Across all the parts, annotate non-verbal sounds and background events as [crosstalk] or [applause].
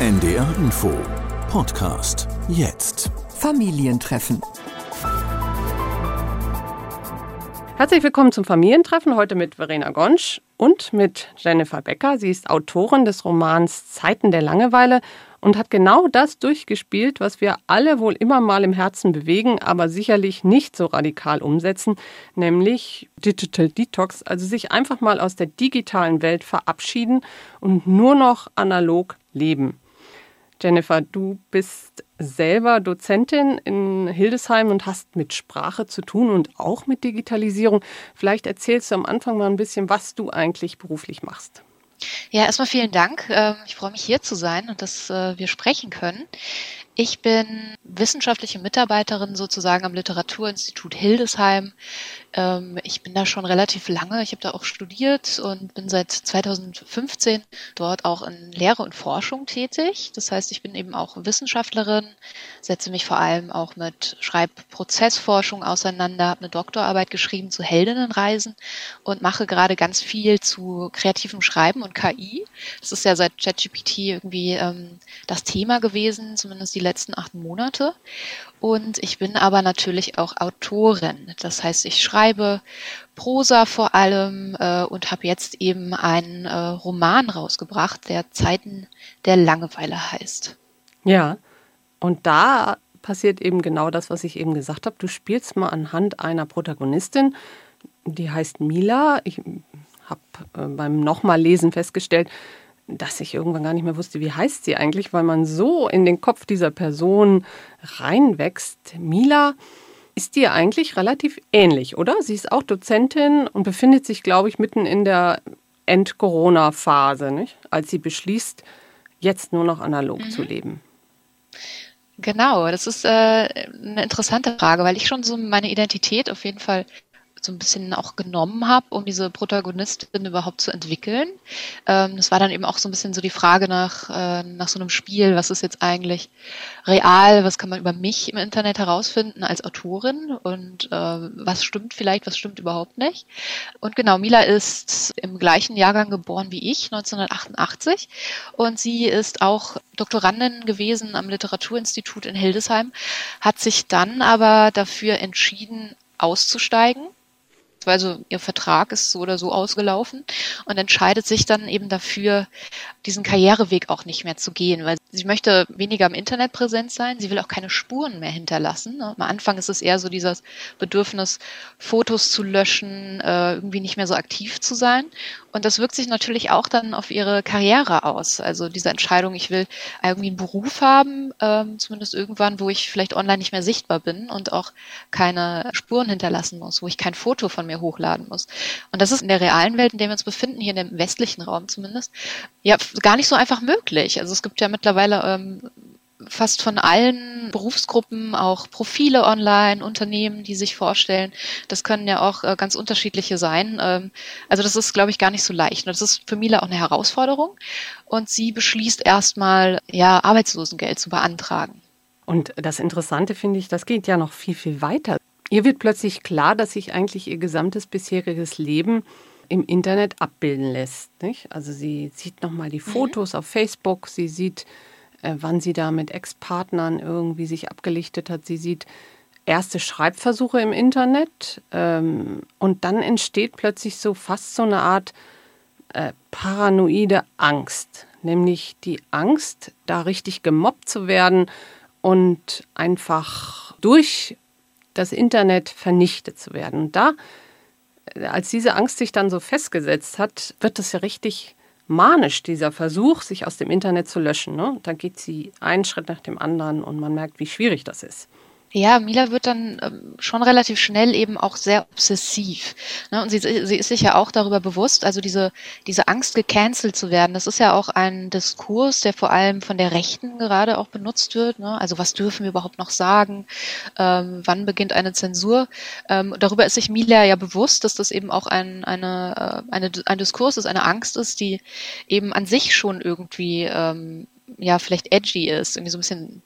NDR Info Podcast jetzt. Familientreffen. Herzlich willkommen zum Familientreffen, heute mit Verena Gonsch und mit Jennifer Becker. Sie ist Autorin des Romans Zeiten der Langeweile und hat genau das durchgespielt, was wir alle wohl immer mal im Herzen bewegen, aber sicherlich nicht so radikal umsetzen, nämlich Digital Detox, also sich einfach mal aus der digitalen Welt verabschieden und nur noch analog leben. Jennifer, du bist selber Dozentin in Hildesheim und hast mit Sprache zu tun und auch mit Digitalisierung. Vielleicht erzählst du am Anfang mal ein bisschen, was du eigentlich beruflich machst. Ja, erstmal vielen Dank. Ähm, ich freue mich hier zu sein und dass äh, wir sprechen können. Ich bin wissenschaftliche Mitarbeiterin sozusagen am Literaturinstitut Hildesheim ähm, ich bin da schon relativ lange. Ich habe da auch studiert und bin seit 2015 dort auch in Lehre und Forschung tätig. Das heißt, ich bin eben auch Wissenschaftlerin, setze mich vor allem auch mit Schreibprozessforschung auseinander, habe eine Doktorarbeit geschrieben zu Heldinnenreisen und mache gerade ganz viel zu kreativem Schreiben und KI. Das ist ja seit ChatGPT irgendwie ähm, das Thema gewesen, zumindest die letzten acht Monate. Und ich bin aber natürlich auch Autorin. Das heißt, ich schreibe Prosa vor allem äh, und habe jetzt eben einen äh, Roman rausgebracht, der Zeiten der Langeweile heißt. Ja, und da passiert eben genau das, was ich eben gesagt habe. Du spielst mal anhand einer Protagonistin, die heißt Mila. Ich habe äh, beim nochmal Lesen festgestellt, dass ich irgendwann gar nicht mehr wusste, wie heißt sie eigentlich, weil man so in den Kopf dieser Person reinwächst. Mila ist dir eigentlich relativ ähnlich, oder? Sie ist auch Dozentin und befindet sich, glaube ich, mitten in der End-Corona-Phase, als sie beschließt, jetzt nur noch analog mhm. zu leben. Genau, das ist äh, eine interessante Frage, weil ich schon so meine Identität auf jeden Fall so ein bisschen auch genommen habe, um diese Protagonistin überhaupt zu entwickeln. Ähm, das war dann eben auch so ein bisschen so die Frage nach, äh, nach so einem Spiel, was ist jetzt eigentlich real, was kann man über mich im Internet herausfinden als Autorin? Und äh, was stimmt vielleicht, was stimmt überhaupt nicht. Und genau, Mila ist im gleichen Jahrgang geboren wie ich, 1988, und sie ist auch Doktorandin gewesen am Literaturinstitut in Hildesheim, hat sich dann aber dafür entschieden, auszusteigen also ihr Vertrag ist so oder so ausgelaufen und entscheidet sich dann eben dafür, diesen Karriereweg auch nicht mehr zu gehen, weil sie möchte weniger im Internet präsent sein, sie will auch keine Spuren mehr hinterlassen. Ne? Am Anfang ist es eher so dieses Bedürfnis, Fotos zu löschen, äh, irgendwie nicht mehr so aktiv zu sein. Und das wirkt sich natürlich auch dann auf ihre Karriere aus. Also diese Entscheidung, ich will irgendwie einen Beruf haben, ähm, zumindest irgendwann, wo ich vielleicht online nicht mehr sichtbar bin und auch keine Spuren hinterlassen muss, wo ich kein Foto von mir hochladen muss. Und das ist in der realen Welt, in der wir uns befinden, hier in dem westlichen Raum zumindest, ja, gar nicht so einfach möglich. Also es gibt ja mittlerweile ähm, fast von allen Berufsgruppen auch Profile online, Unternehmen, die sich vorstellen. Das können ja auch äh, ganz unterschiedliche sein. Ähm, also das ist, glaube ich, gar nicht so leicht. Und das ist für Mila auch eine Herausforderung. Und sie beschließt erstmal, ja, Arbeitslosengeld zu beantragen. Und das Interessante finde ich, das geht ja noch viel, viel weiter. Ihr wird plötzlich klar, dass sich eigentlich ihr gesamtes bisheriges Leben im Internet abbilden lässt. Nicht? Also sie sieht nochmal die mhm. Fotos mhm. auf Facebook, sie sieht, äh, wann sie da mit Ex-Partnern irgendwie sich abgelichtet hat, sie sieht erste Schreibversuche im Internet ähm, und dann entsteht plötzlich so fast so eine Art äh, paranoide Angst, nämlich die Angst, da richtig gemobbt zu werden und einfach durch das Internet vernichtet zu werden. Und da als diese Angst sich dann so festgesetzt hat, wird das ja richtig manisch, dieser Versuch, sich aus dem Internet zu löschen. Ne? Da geht sie einen Schritt nach dem anderen und man merkt, wie schwierig das ist. Ja, Mila wird dann ähm, schon relativ schnell eben auch sehr obsessiv. Ne? Und sie, sie ist sich ja auch darüber bewusst, also diese, diese Angst, gecancelt zu werden, das ist ja auch ein Diskurs, der vor allem von der Rechten gerade auch benutzt wird. Ne? Also was dürfen wir überhaupt noch sagen? Ähm, wann beginnt eine Zensur? Ähm, darüber ist sich Mila ja bewusst, dass das eben auch ein, eine, äh, eine, ein Diskurs ist, eine Angst ist, die eben an sich schon irgendwie ja vielleicht edgy ist, irgendwie so ein bisschen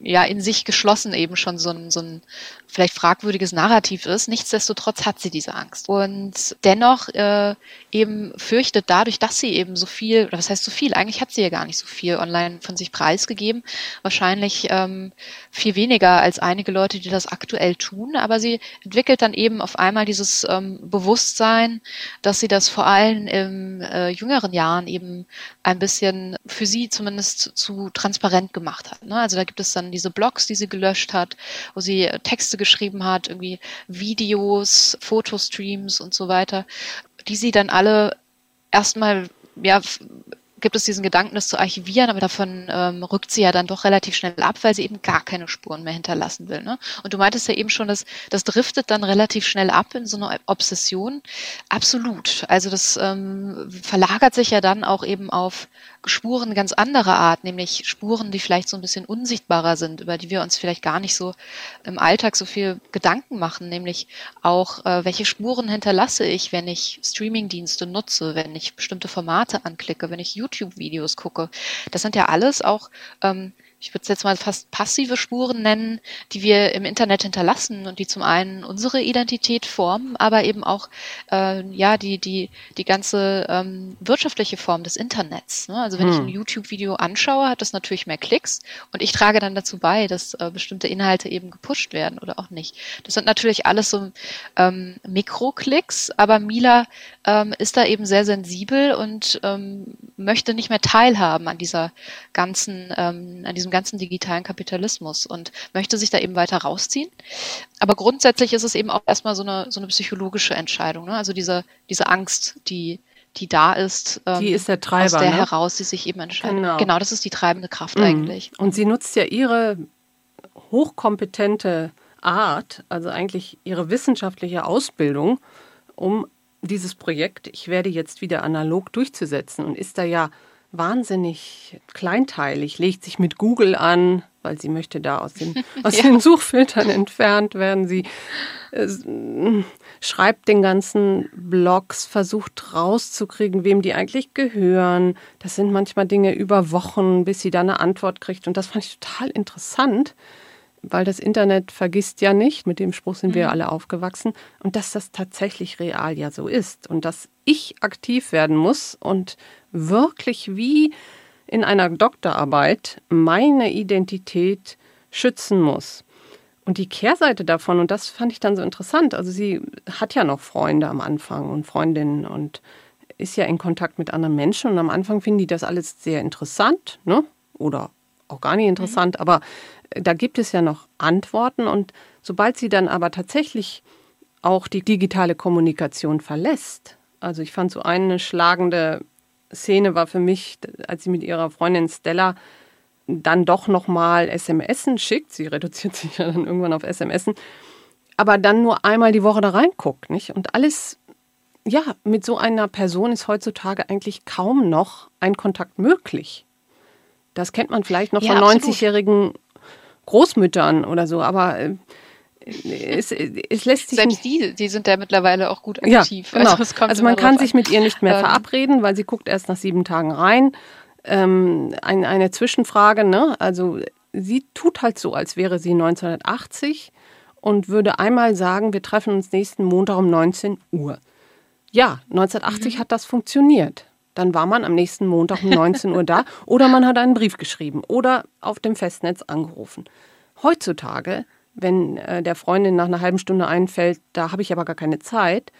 ja in sich geschlossen eben schon so ein, so ein vielleicht fragwürdiges Narrativ ist. Nichtsdestotrotz hat sie diese Angst. Und dennoch äh, eben fürchtet dadurch, dass sie eben so viel, oder was heißt so viel, eigentlich hat sie ja gar nicht so viel online von sich preisgegeben. Wahrscheinlich ähm, viel weniger als einige Leute, die das aktuell tun. Aber sie entwickelt dann eben auf einmal dieses ähm, Bewusstsein, dass sie das vor allem im äh, jüngeren Jahren eben ein bisschen für sie zumindest zu transparent gemacht hat. Ne? Also da gibt es dann diese Blogs, die sie gelöscht hat, wo sie Texte geschrieben hat, irgendwie Videos, Fotostreams und so weiter, die sie dann alle erstmal ja, gibt es diesen Gedanken, das zu archivieren, aber davon ähm, rückt sie ja dann doch relativ schnell ab, weil sie eben gar keine Spuren mehr hinterlassen will. Ne? Und du meintest ja eben schon, dass das driftet dann relativ schnell ab in so eine Obsession. Absolut. Also das ähm, verlagert sich ja dann auch eben auf Spuren ganz anderer Art, nämlich Spuren, die vielleicht so ein bisschen unsichtbarer sind, über die wir uns vielleicht gar nicht so im Alltag so viel Gedanken machen, nämlich auch, äh, welche Spuren hinterlasse ich, wenn ich Streamingdienste nutze, wenn ich bestimmte Formate anklicke, wenn ich YouTube-Videos gucke. Das sind ja alles auch ähm, ich würde es jetzt mal fast passive Spuren nennen, die wir im Internet hinterlassen und die zum einen unsere Identität formen, aber eben auch äh, ja die die die ganze ähm, wirtschaftliche Form des Internets. Ne? Also wenn hm. ich ein YouTube-Video anschaue, hat das natürlich mehr Klicks und ich trage dann dazu bei, dass äh, bestimmte Inhalte eben gepusht werden oder auch nicht. Das sind natürlich alles so ähm, Mikroklicks, aber Mila ähm, ist da eben sehr sensibel und ähm, möchte nicht mehr teilhaben an dieser ganzen ähm, an diesem diesem ganzen digitalen Kapitalismus und möchte sich da eben weiter rausziehen. Aber grundsätzlich ist es eben auch erstmal so eine, so eine psychologische Entscheidung. Ne? Also diese, diese Angst, die, die da ist, ähm, die ist der Treiber, aus der ne? heraus sie sich eben entscheidet. Genau. genau, das ist die treibende Kraft mhm. eigentlich. Und sie nutzt ja ihre hochkompetente Art, also eigentlich ihre wissenschaftliche Ausbildung, um dieses Projekt, ich werde jetzt wieder analog durchzusetzen und ist da ja wahnsinnig kleinteilig, legt sich mit Google an, weil sie möchte da aus den, [laughs] aus ja. den Suchfiltern entfernt werden. Sie äh, schreibt den ganzen Blogs, versucht rauszukriegen, wem die eigentlich gehören. Das sind manchmal Dinge über Wochen, bis sie da eine Antwort kriegt. Und das fand ich total interessant, weil das Internet vergisst ja nicht, mit dem Spruch sind wir mhm. alle aufgewachsen, und dass das tatsächlich real ja so ist und dass ich aktiv werden muss und wirklich wie in einer Doktorarbeit meine Identität schützen muss. Und die Kehrseite davon, und das fand ich dann so interessant, also sie hat ja noch Freunde am Anfang und Freundinnen und ist ja in Kontakt mit anderen Menschen und am Anfang finden die das alles sehr interessant, ne? Oder auch gar nicht interessant, mhm. aber da gibt es ja noch Antworten und sobald sie dann aber tatsächlich auch die digitale Kommunikation verlässt, also ich fand so eine schlagende Szene war für mich, als sie mit ihrer Freundin Stella dann doch nochmal SMSen schickt, sie reduziert sich ja dann irgendwann auf SMSen, aber dann nur einmal die Woche da reinguckt, nicht? Und alles, ja, mit so einer Person ist heutzutage eigentlich kaum noch ein Kontakt möglich. Das kennt man vielleicht noch ja, von 90-jährigen Großmüttern oder so, aber äh, es, es lässt sich Selbst die, die sind ja mittlerweile auch gut aktiv. Ja, genau. Also, also man kann sich mit ihr nicht mehr ähm, verabreden, weil sie guckt erst nach sieben Tagen rein. Ähm, ein, eine Zwischenfrage, ne? Also sie tut halt so, als wäre sie 1980 und würde einmal sagen, wir treffen uns nächsten Montag um 19 Uhr. Ja, 1980 mhm. hat das funktioniert. Dann war man am nächsten Montag um 19 Uhr da [laughs] oder man hat einen Brief geschrieben oder auf dem Festnetz angerufen. Heutzutage wenn äh, der Freundin nach einer halben Stunde einfällt, da habe ich aber gar keine Zeit,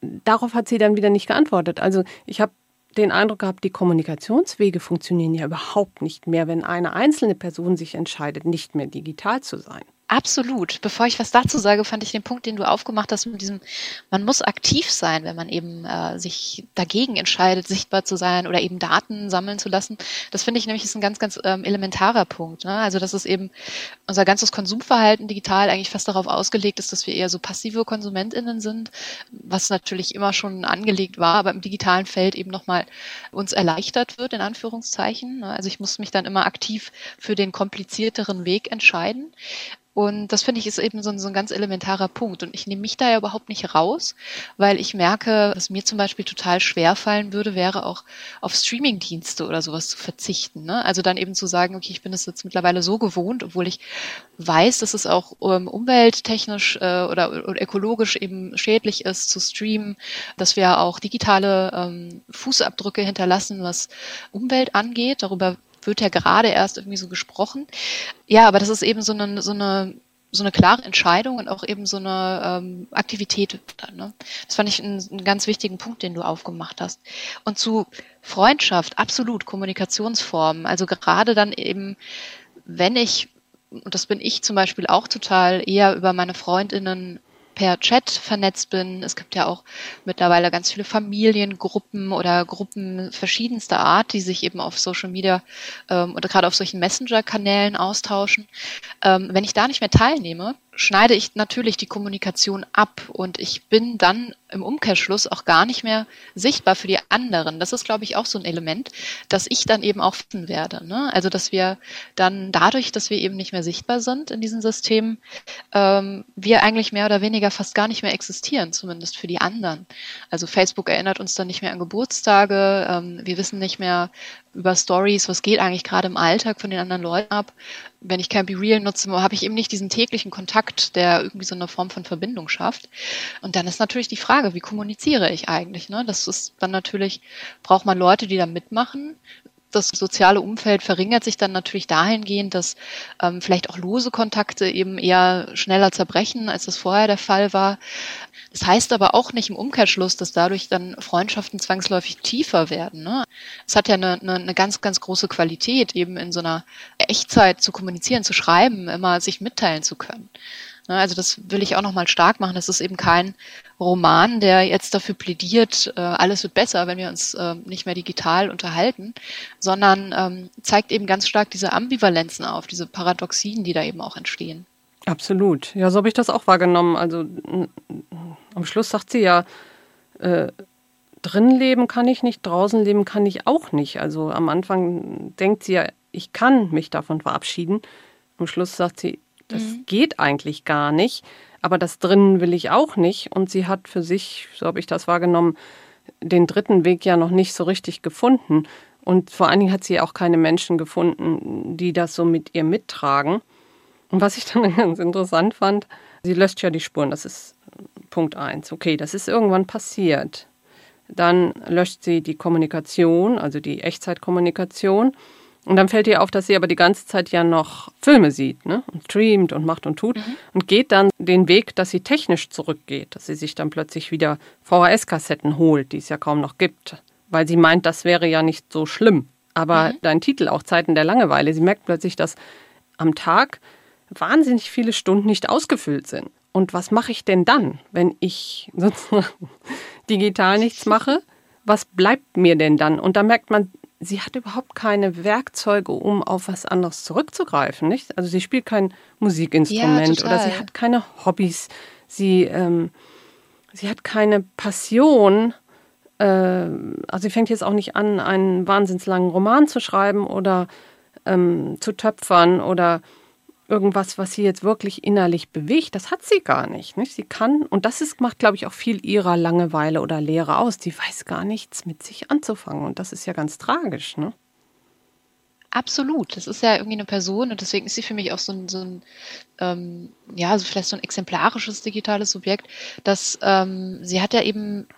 darauf hat sie dann wieder nicht geantwortet. Also ich habe den Eindruck gehabt, die Kommunikationswege funktionieren ja überhaupt nicht mehr, wenn eine einzelne Person sich entscheidet, nicht mehr digital zu sein. Absolut. Bevor ich was dazu sage, fand ich den Punkt, den du aufgemacht hast mit diesem, man muss aktiv sein, wenn man eben äh, sich dagegen entscheidet, sichtbar zu sein oder eben Daten sammeln zu lassen. Das finde ich nämlich ist ein ganz, ganz ähm, elementarer Punkt. Ne? Also dass es eben unser ganzes Konsumverhalten digital eigentlich fast darauf ausgelegt ist, dass wir eher so passive KonsumentInnen sind, was natürlich immer schon angelegt war, aber im digitalen Feld eben nochmal uns erleichtert wird, in Anführungszeichen. Ne? Also ich muss mich dann immer aktiv für den komplizierteren Weg entscheiden. Und das finde ich ist eben so ein, so ein ganz elementarer Punkt. Und ich nehme mich da ja überhaupt nicht raus, weil ich merke, was mir zum Beispiel total schwer fallen würde, wäre auch auf Streamingdienste oder sowas zu verzichten. Ne? Also dann eben zu sagen, okay, ich bin es jetzt mittlerweile so gewohnt, obwohl ich weiß, dass es auch ähm, umwelttechnisch äh, oder, oder, ökologisch eben schädlich ist zu streamen, dass wir auch digitale ähm, Fußabdrücke hinterlassen, was Umwelt angeht. Darüber wird ja gerade erst irgendwie so gesprochen. Ja, aber das ist eben so eine, so eine so eine klare Entscheidung und auch eben so eine ähm, Aktivität. Ne? Das fand ich einen, einen ganz wichtigen Punkt, den du aufgemacht hast. Und zu Freundschaft, absolut, Kommunikationsformen. Also gerade dann eben, wenn ich, und das bin ich zum Beispiel auch total, eher über meine Freundinnen per Chat vernetzt bin. Es gibt ja auch mittlerweile ganz viele Familiengruppen oder Gruppen verschiedenster Art, die sich eben auf Social Media ähm, oder gerade auf solchen Messenger-Kanälen austauschen. Ähm, wenn ich da nicht mehr teilnehme, schneide ich natürlich die Kommunikation ab und ich bin dann im Umkehrschluss auch gar nicht mehr sichtbar für die anderen. Das ist, glaube ich, auch so ein Element, dass ich dann eben auch finden werde. Ne? Also, dass wir dann dadurch, dass wir eben nicht mehr sichtbar sind in diesen Systemen, ähm, wir eigentlich mehr oder weniger fast gar nicht mehr existieren, zumindest für die anderen. Also Facebook erinnert uns dann nicht mehr an Geburtstage, ähm, wir wissen nicht mehr über Stories, was geht eigentlich gerade im Alltag von den anderen Leuten ab wenn ich kein Be Real nutze, habe ich eben nicht diesen täglichen Kontakt, der irgendwie so eine Form von Verbindung schafft. Und dann ist natürlich die Frage, wie kommuniziere ich eigentlich? Ne? Das ist dann natürlich, braucht man Leute, die da mitmachen. Das soziale Umfeld verringert sich dann natürlich dahingehend, dass ähm, vielleicht auch lose Kontakte eben eher schneller zerbrechen, als das vorher der Fall war. Das heißt aber auch nicht im Umkehrschluss, dass dadurch dann Freundschaften zwangsläufig tiefer werden. Ne? Es hat ja eine, eine, eine ganz, ganz große Qualität, eben in so einer Echtzeit zu kommunizieren, zu schreiben, immer sich mitteilen zu können. Ne? Also das will ich auch nochmal stark machen. Das ist eben kein Roman, der jetzt dafür plädiert, äh, alles wird besser, wenn wir uns äh, nicht mehr digital unterhalten, sondern ähm, zeigt eben ganz stark diese Ambivalenzen auf, diese Paradoxien, die da eben auch entstehen. Absolut. Ja, so habe ich das auch wahrgenommen. Also am Schluss sagt sie ja, äh, drin leben kann ich nicht, draußen leben kann ich auch nicht. Also am Anfang denkt sie ja, ich kann mich davon verabschieden. Am Schluss sagt sie, das mhm. geht eigentlich gar nicht, aber das drinnen will ich auch nicht. Und sie hat für sich, so habe ich das wahrgenommen, den dritten Weg ja noch nicht so richtig gefunden. Und vor allen Dingen hat sie auch keine Menschen gefunden, die das so mit ihr mittragen. Und was ich dann [laughs] ganz interessant fand, sie löscht ja die Spuren, das ist Punkt 1. Okay, das ist irgendwann passiert. Dann löscht sie die Kommunikation, also die Echtzeitkommunikation. Und dann fällt ihr auf, dass sie aber die ganze Zeit ja noch Filme sieht ne? und streamt und macht und tut mhm. und geht dann den Weg, dass sie technisch zurückgeht, dass sie sich dann plötzlich wieder VHS-Kassetten holt, die es ja kaum noch gibt, weil sie meint, das wäre ja nicht so schlimm. Aber mhm. dein Titel auch Zeiten der Langeweile, sie merkt plötzlich, dass am Tag wahnsinnig viele Stunden nicht ausgefüllt sind. Und was mache ich denn dann, wenn ich [laughs] sozusagen digital nichts mache? Was bleibt mir denn dann? Und da merkt man, sie hat überhaupt keine Werkzeuge, um auf was anderes zurückzugreifen. Nicht? Also sie spielt kein Musikinstrument ja, oder sie hat keine Hobbys. Sie, ähm, sie hat keine Passion. Äh, also sie fängt jetzt auch nicht an, einen wahnsinns langen Roman zu schreiben oder ähm, zu töpfern oder irgendwas, was sie jetzt wirklich innerlich bewegt, das hat sie gar nicht. nicht? Sie kann, und das ist, macht, glaube ich, auch viel ihrer Langeweile oder Leere aus. Sie weiß gar nichts mit sich anzufangen. Und das ist ja ganz tragisch. Ne? Absolut. Das ist ja irgendwie eine Person und deswegen ist sie für mich auch so ein, so ein ähm, ja, so vielleicht so ein exemplarisches digitales Subjekt, dass ähm, sie hat ja eben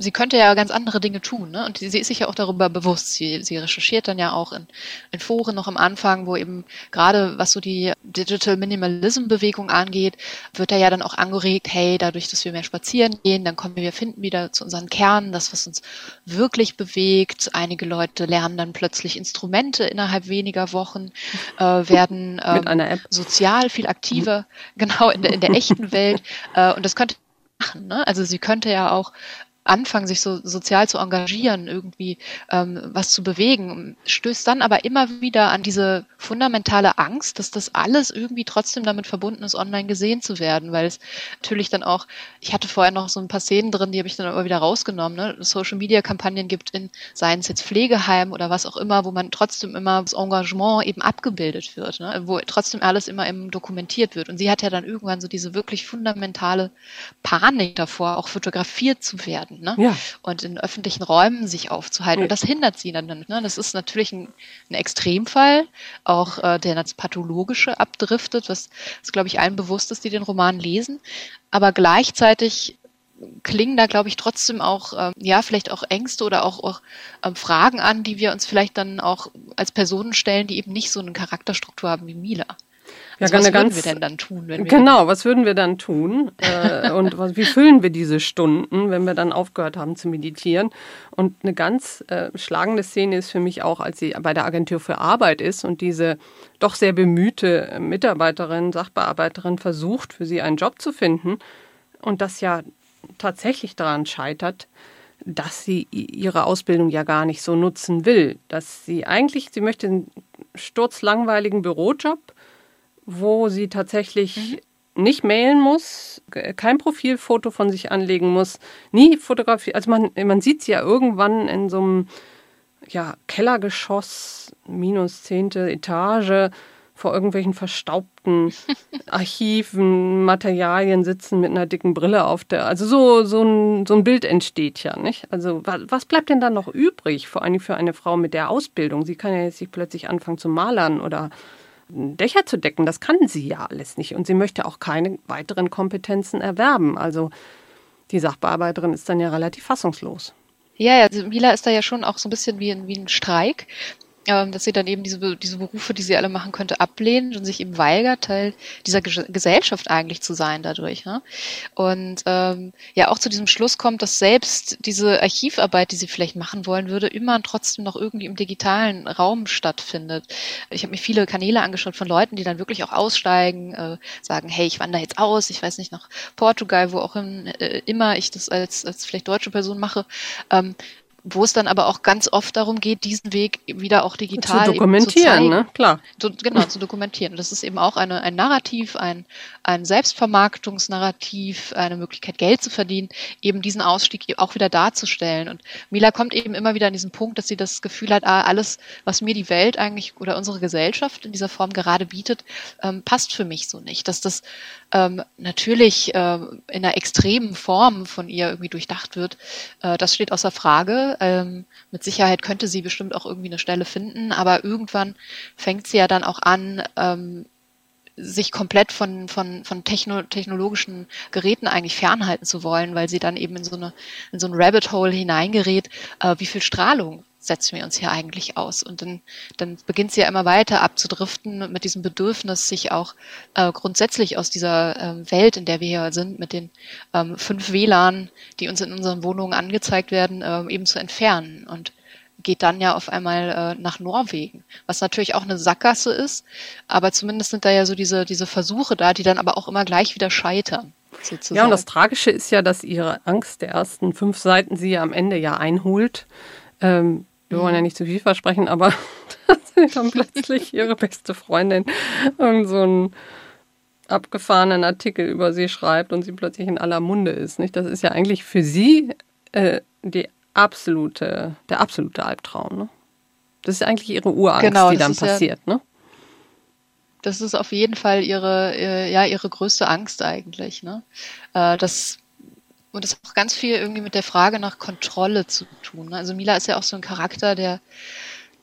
sie könnte ja ganz andere Dinge tun, ne? Und sie ist sich ja auch darüber bewusst. Sie, sie recherchiert dann ja auch in, in Foren noch am Anfang, wo eben gerade was so die Digital Minimalism Bewegung angeht, wird da ja dann auch angeregt, hey, dadurch, dass wir mehr spazieren gehen, dann kommen wir finden wieder zu unseren Kernen, das, was uns wirklich bewegt. Einige Leute lernen dann plötzlich Instrumente innerhalb weniger Wochen, äh, werden [laughs] ähm, sozial viel aktiver, [laughs] genau, in der, in der echten Welt. [laughs] Äh, und das könnte machen. Ne? Also sie könnte ja auch anfangen, sich so sozial zu engagieren, irgendwie ähm, was zu bewegen, stößt dann aber immer wieder an diese fundamentale Angst, dass das alles irgendwie trotzdem damit verbunden ist, online gesehen zu werden, weil es natürlich dann auch, ich hatte vorher noch so ein paar Szenen drin, die habe ich dann aber wieder rausgenommen, ne? Social Media Kampagnen gibt in, seien es jetzt Pflegeheim oder was auch immer, wo man trotzdem immer das Engagement eben abgebildet wird, ne? wo trotzdem alles immer im dokumentiert wird. Und sie hat ja dann irgendwann so diese wirklich fundamentale Panik davor, auch fotografiert zu werden ne? Ja. und in öffentlichen Räumen sich aufzuhalten. Ja. Und das hindert sie dann. Ne? Das ist natürlich ein, ein Extremfall, auch äh, der das Pathologische abdriftet, was, was glaube ich, allen bewusst ist, die den Roman lesen. Aber gleichzeitig klingen da, glaube ich, trotzdem auch, ähm, ja, vielleicht auch Ängste oder auch, auch ähm, Fragen an, die wir uns vielleicht dann auch als Personen stellen, die eben nicht so eine Charakterstruktur haben wie Mila. Ja, also was würden ganz, wir denn dann tun? genau, was würden wir dann tun? äh, und was, wie füllen wir diese Stunden, wenn wir dann aufgehört haben zu meditieren? Und eine ganz äh, schlagende Szene ist für mich auch, als sie bei der Agentur für Arbeit ist und diese doch sehr bemühte Mitarbeiterin, Sachbearbeiterin versucht, für sie einen Job zu finden und das ja tatsächlich daran scheitert, dass sie ihre Ausbildung ja gar nicht so nutzen will. Dass sie eigentlich, sie möchte einen sturzlangweiligen Bürojob, wo sie tatsächlich mhm. nicht mailen muss, kein Profilfoto von sich anlegen muss, nie fotografieren. Also man, man sieht sie ja irgendwann in so einem ja, Kellergeschoss, minus zehnte Etage, vor irgendwelchen verstaubten [laughs] Archiven, Materialien sitzen mit einer dicken Brille auf der. Also so, so, ein, so ein Bild entsteht ja, nicht? Also was bleibt denn dann noch übrig, vor allem für eine Frau mit der Ausbildung? Sie kann ja jetzt nicht plötzlich anfangen zu malern oder Dächer zu decken. Das kann sie ja alles nicht. Und sie möchte auch keine weiteren Kompetenzen erwerben. Also die Sachbearbeiterin ist dann ja relativ fassungslos. Ja, also Mila ist da ja schon auch so ein bisschen wie ein, wie ein Streik dass sie dann eben diese, diese Berufe, die sie alle machen könnte, ablehnt und sich eben weigert, Teil dieser Ge Gesellschaft eigentlich zu sein dadurch. Ne? Und ähm, ja auch zu diesem Schluss kommt, dass selbst diese Archivarbeit, die sie vielleicht machen wollen würde, immer trotzdem noch irgendwie im digitalen Raum stattfindet. Ich habe mir viele Kanäle angeschaut von Leuten, die dann wirklich auch aussteigen, äh, sagen, hey, ich wandere jetzt aus, ich weiß nicht, nach Portugal, wo auch in, äh, immer ich das als, als vielleicht deutsche Person mache. Ähm, wo es dann aber auch ganz oft darum geht, diesen Weg wieder auch digital zu dokumentieren, zu ne? Klar. Zu, genau, zu dokumentieren. Und das ist eben auch eine, ein Narrativ, ein, ein Selbstvermarktungsnarrativ, eine Möglichkeit, Geld zu verdienen, eben diesen Ausstieg auch wieder darzustellen. Und Mila kommt eben immer wieder an diesen Punkt, dass sie das Gefühl hat, ah, alles, was mir die Welt eigentlich oder unsere Gesellschaft in dieser Form gerade bietet, ähm, passt für mich so nicht. Dass das ähm, natürlich ähm, in einer extremen Form von ihr irgendwie durchdacht wird, äh, das steht außer Frage. Ähm, mit Sicherheit könnte sie bestimmt auch irgendwie eine Stelle finden, aber irgendwann fängt sie ja dann auch an, ähm, sich komplett von, von, von techno, technologischen Geräten eigentlich fernhalten zu wollen, weil sie dann eben in so, eine, in so ein Rabbit Hole hineingerät, äh, wie viel Strahlung setzen wir uns hier eigentlich aus? Und dann, dann beginnt sie ja immer weiter abzudriften mit diesem Bedürfnis, sich auch äh, grundsätzlich aus dieser ähm, Welt, in der wir hier sind, mit den ähm, fünf WLAN, die uns in unseren Wohnungen angezeigt werden, ähm, eben zu entfernen. Und geht dann ja auf einmal äh, nach Norwegen, was natürlich auch eine Sackgasse ist, aber zumindest sind da ja so diese, diese Versuche da, die dann aber auch immer gleich wieder scheitern. Sozusagen. Ja, und das Tragische ist ja, dass ihre Angst der ersten fünf Seiten sie ja am Ende ja einholt. Ähm, wir wollen ja nicht zu viel versprechen, aber [laughs] dass dann plötzlich ihre beste Freundin irgend so einen abgefahrenen Artikel über sie schreibt und sie plötzlich in aller Munde ist. Nicht? Das ist ja eigentlich für sie äh, die absolute, der absolute Albtraum. Ne? Das ist eigentlich ihre Urangst, genau, die dann passiert. Ja, ne? Das ist auf jeden Fall ihre, äh, ja, ihre größte Angst eigentlich. Ne? Äh, das und das hat auch ganz viel irgendwie mit der Frage nach Kontrolle zu tun. Ne? Also Mila ist ja auch so ein Charakter, der,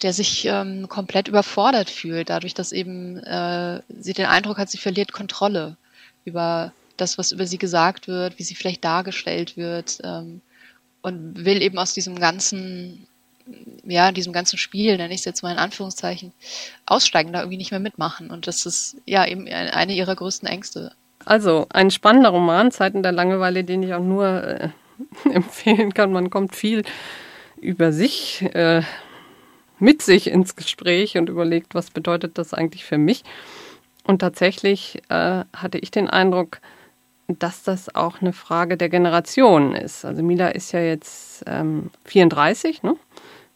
der sich ähm, komplett überfordert fühlt, dadurch, dass eben äh, sie den Eindruck hat, sie verliert Kontrolle über das, was über sie gesagt wird, wie sie vielleicht dargestellt wird ähm, und will eben aus diesem ganzen, ja, diesem ganzen Spiel, nenne ich es jetzt mal in Anführungszeichen, aussteigen, da irgendwie nicht mehr mitmachen. Und das ist ja eben eine ihrer größten Ängste. Also ein spannender Roman, Zeiten der Langeweile, den ich auch nur äh, [laughs] empfehlen kann. Man kommt viel über sich, äh, mit sich ins Gespräch und überlegt, was bedeutet das eigentlich für mich. Und tatsächlich äh, hatte ich den Eindruck, dass das auch eine Frage der Generation ist. Also Mila ist ja jetzt ähm, 34, ne?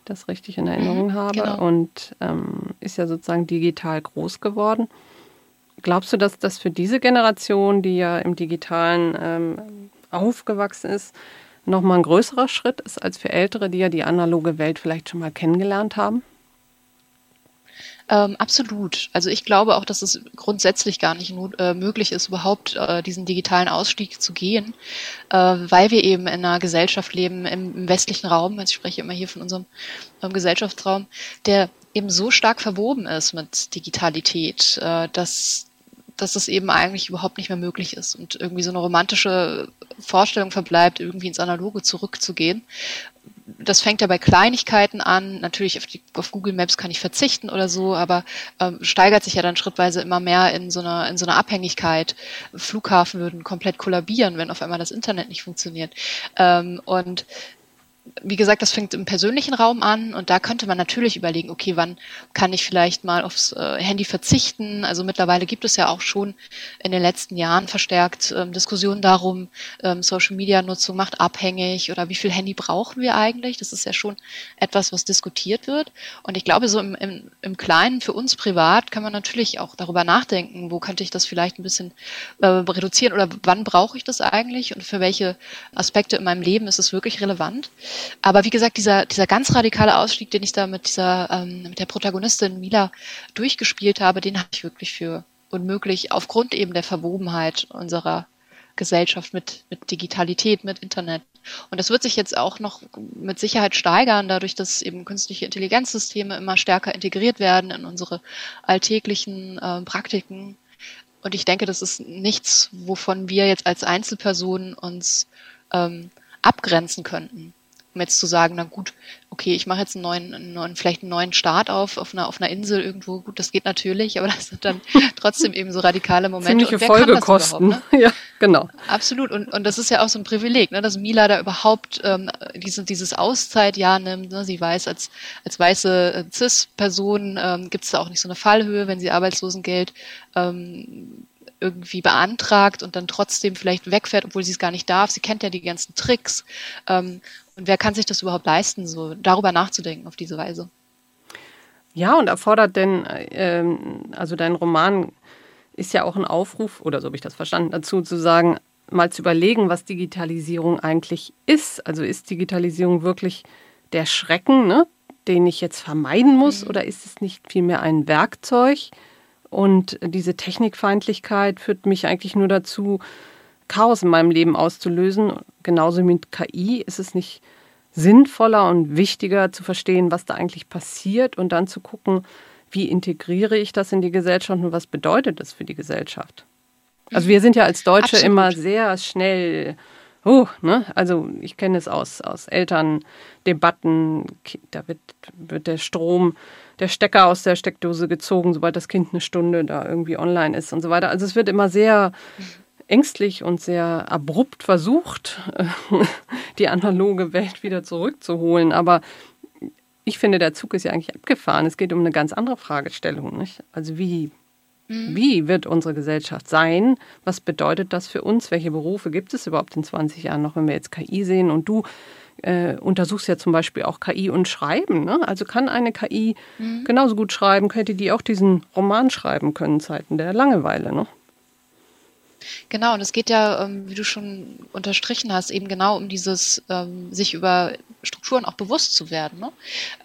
das richtig in Erinnerung mhm, habe, genau. und ähm, ist ja sozusagen digital groß geworden. Glaubst du, dass das für diese Generation, die ja im digitalen ähm, aufgewachsen ist, nochmal ein größerer Schritt ist als für Ältere, die ja die analoge Welt vielleicht schon mal kennengelernt haben? Ähm, absolut. Also ich glaube auch, dass es grundsätzlich gar nicht äh, möglich ist, überhaupt äh, diesen digitalen Ausstieg zu gehen, äh, weil wir eben in einer Gesellschaft leben, im, im westlichen Raum, ich spreche immer hier von unserem ähm, Gesellschaftsraum, der eben so stark verwoben ist mit Digitalität, äh, dass dass es eben eigentlich überhaupt nicht mehr möglich ist und irgendwie so eine romantische Vorstellung verbleibt, irgendwie ins Analoge zurückzugehen das fängt ja bei Kleinigkeiten an. Natürlich auf, die, auf Google Maps kann ich verzichten oder so, aber ähm, steigert sich ja dann schrittweise immer mehr in so einer in so einer Abhängigkeit. Flughafen würden komplett kollabieren, wenn auf einmal das Internet nicht funktioniert. Ähm, und wie gesagt, das fängt im persönlichen Raum an und da könnte man natürlich überlegen, okay, wann kann ich vielleicht mal aufs äh, Handy verzichten? Also mittlerweile gibt es ja auch schon in den letzten Jahren verstärkt ähm, Diskussionen darum, ähm, Social Media Nutzung macht abhängig oder wie viel Handy brauchen wir eigentlich? Das ist ja schon etwas, was diskutiert wird. Und ich glaube, so im, im, im Kleinen für uns privat kann man natürlich auch darüber nachdenken, wo könnte ich das vielleicht ein bisschen äh, reduzieren oder wann brauche ich das eigentlich und für welche Aspekte in meinem Leben ist es wirklich relevant. Aber wie gesagt, dieser, dieser ganz radikale Ausstieg, den ich da mit dieser, ähm, mit der Protagonistin Mila durchgespielt habe, den halte ich wirklich für unmöglich, aufgrund eben der Verwobenheit unserer Gesellschaft mit, mit Digitalität, mit Internet. Und das wird sich jetzt auch noch mit Sicherheit steigern, dadurch, dass eben künstliche Intelligenzsysteme immer stärker integriert werden in unsere alltäglichen äh, Praktiken. Und ich denke, das ist nichts, wovon wir jetzt als Einzelpersonen uns ähm, abgrenzen könnten um jetzt zu sagen, na gut, okay, ich mache jetzt einen neuen, einen neuen, vielleicht einen neuen Start auf, auf einer, auf einer Insel irgendwo, gut, das geht natürlich, aber das sind dann [laughs] trotzdem eben so radikale Momente. Ziemliche Folgekosten. Ne? [laughs] Ja, genau. Absolut. Und, und das ist ja auch so ein Privileg, ne, dass Mila da überhaupt ähm, diese, dieses Auszeitjahr nimmt. Ne? Sie weiß, als, als weiße äh, Cis-Person ähm, gibt es da auch nicht so eine Fallhöhe, wenn sie Arbeitslosengeld ähm, irgendwie beantragt und dann trotzdem vielleicht wegfährt, obwohl sie es gar nicht darf. Sie kennt ja die ganzen Tricks. Ähm, und wer kann sich das überhaupt leisten, so darüber nachzudenken auf diese Weise? Ja, und erfordert denn, ähm, also dein Roman ist ja auch ein Aufruf, oder so habe ich das verstanden, dazu zu sagen, mal zu überlegen, was Digitalisierung eigentlich ist. Also ist Digitalisierung wirklich der Schrecken, ne, den ich jetzt vermeiden muss, mhm. oder ist es nicht vielmehr ein Werkzeug? Und diese Technikfeindlichkeit führt mich eigentlich nur dazu, Chaos in meinem Leben auszulösen. Genauso mit KI ist es nicht sinnvoller und wichtiger zu verstehen, was da eigentlich passiert und dann zu gucken, wie integriere ich das in die Gesellschaft und was bedeutet das für die Gesellschaft. Also wir sind ja als Deutsche Absolut. immer sehr schnell, oh, ne? Also ich kenne es aus, aus Elterndebatten, da wird, wird der Strom der Stecker aus der Steckdose gezogen, sobald das Kind eine Stunde da irgendwie online ist und so weiter. Also es wird immer sehr ängstlich und sehr abrupt versucht, [laughs] die analoge Welt wieder zurückzuholen. Aber ich finde, der Zug ist ja eigentlich abgefahren. Es geht um eine ganz andere Fragestellung. Nicht? Also wie, mhm. wie wird unsere Gesellschaft sein? Was bedeutet das für uns? Welche Berufe gibt es überhaupt in 20 Jahren noch, wenn wir jetzt KI sehen? Und du äh, untersuchst ja zum Beispiel auch KI und Schreiben. Ne? Also kann eine KI mhm. genauso gut schreiben, könnte die auch diesen Roman schreiben können, Zeiten der Langeweile. Ne? Genau, und es geht ja, ähm, wie du schon unterstrichen hast, eben genau um dieses ähm, sich über Strukturen auch bewusst zu werden. Ne?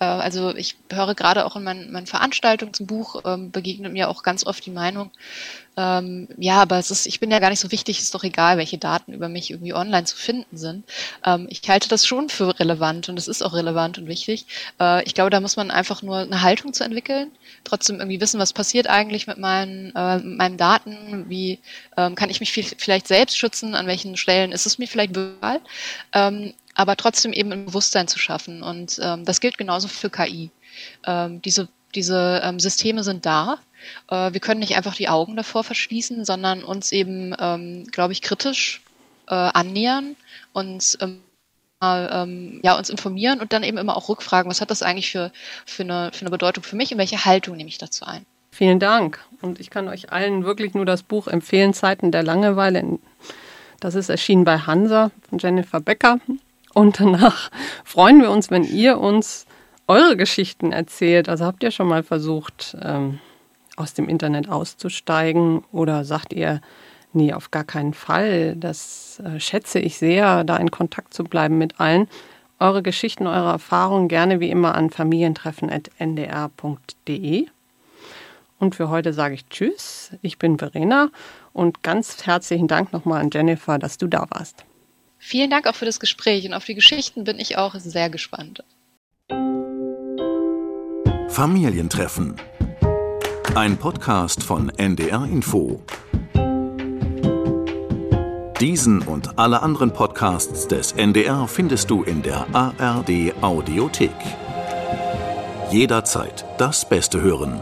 Äh, also ich höre gerade auch in meinen, meinen Veranstaltungen zum Buch, ähm, begegnet mir auch ganz oft die Meinung, ähm, ja, aber es ist, ich bin ja gar nicht so wichtig, ist doch egal, welche Daten über mich irgendwie online zu finden sind. Ähm, ich halte das schon für relevant und es ist auch relevant und wichtig. Äh, ich glaube, da muss man einfach nur eine Haltung zu entwickeln, trotzdem irgendwie wissen, was passiert eigentlich mit meinen, äh, mit meinen Daten, wie ähm, kann ich mich viel, vielleicht selbst schützen, an welchen Stellen ist es mir vielleicht egal, ähm, aber trotzdem eben ein Bewusstsein zu schaffen. Und ähm, das gilt genauso für KI. Ähm, diese diese ähm, Systeme sind da äh, wir können nicht einfach die Augen davor verschließen, sondern uns eben, ähm, glaube ich, kritisch äh, annähern, uns ähm, ähm, ja, uns informieren und dann eben immer auch rückfragen, was hat das eigentlich für, für, eine, für eine Bedeutung für mich und welche Haltung nehme ich dazu ein. Vielen Dank. Und ich kann euch allen wirklich nur das Buch empfehlen, Zeiten der Langeweile. Das ist erschienen bei Hansa von Jennifer Becker. Und danach [laughs] freuen wir uns, wenn ihr uns eure Geschichten erzählt. Also habt ihr schon mal versucht, ähm, aus dem Internet auszusteigen oder sagt ihr, nee, auf gar keinen Fall. Das äh, schätze ich sehr, da in Kontakt zu bleiben mit allen. Eure Geschichten, eure Erfahrungen gerne wie immer an familientreffen.ndr.de. Und für heute sage ich Tschüss. Ich bin Verena und ganz herzlichen Dank nochmal an Jennifer, dass du da warst. Vielen Dank auch für das Gespräch und auf die Geschichten bin ich auch sehr gespannt. Familientreffen. Ein Podcast von NDR Info. Diesen und alle anderen Podcasts des NDR findest du in der ARD Audiothek. Jederzeit das Beste hören.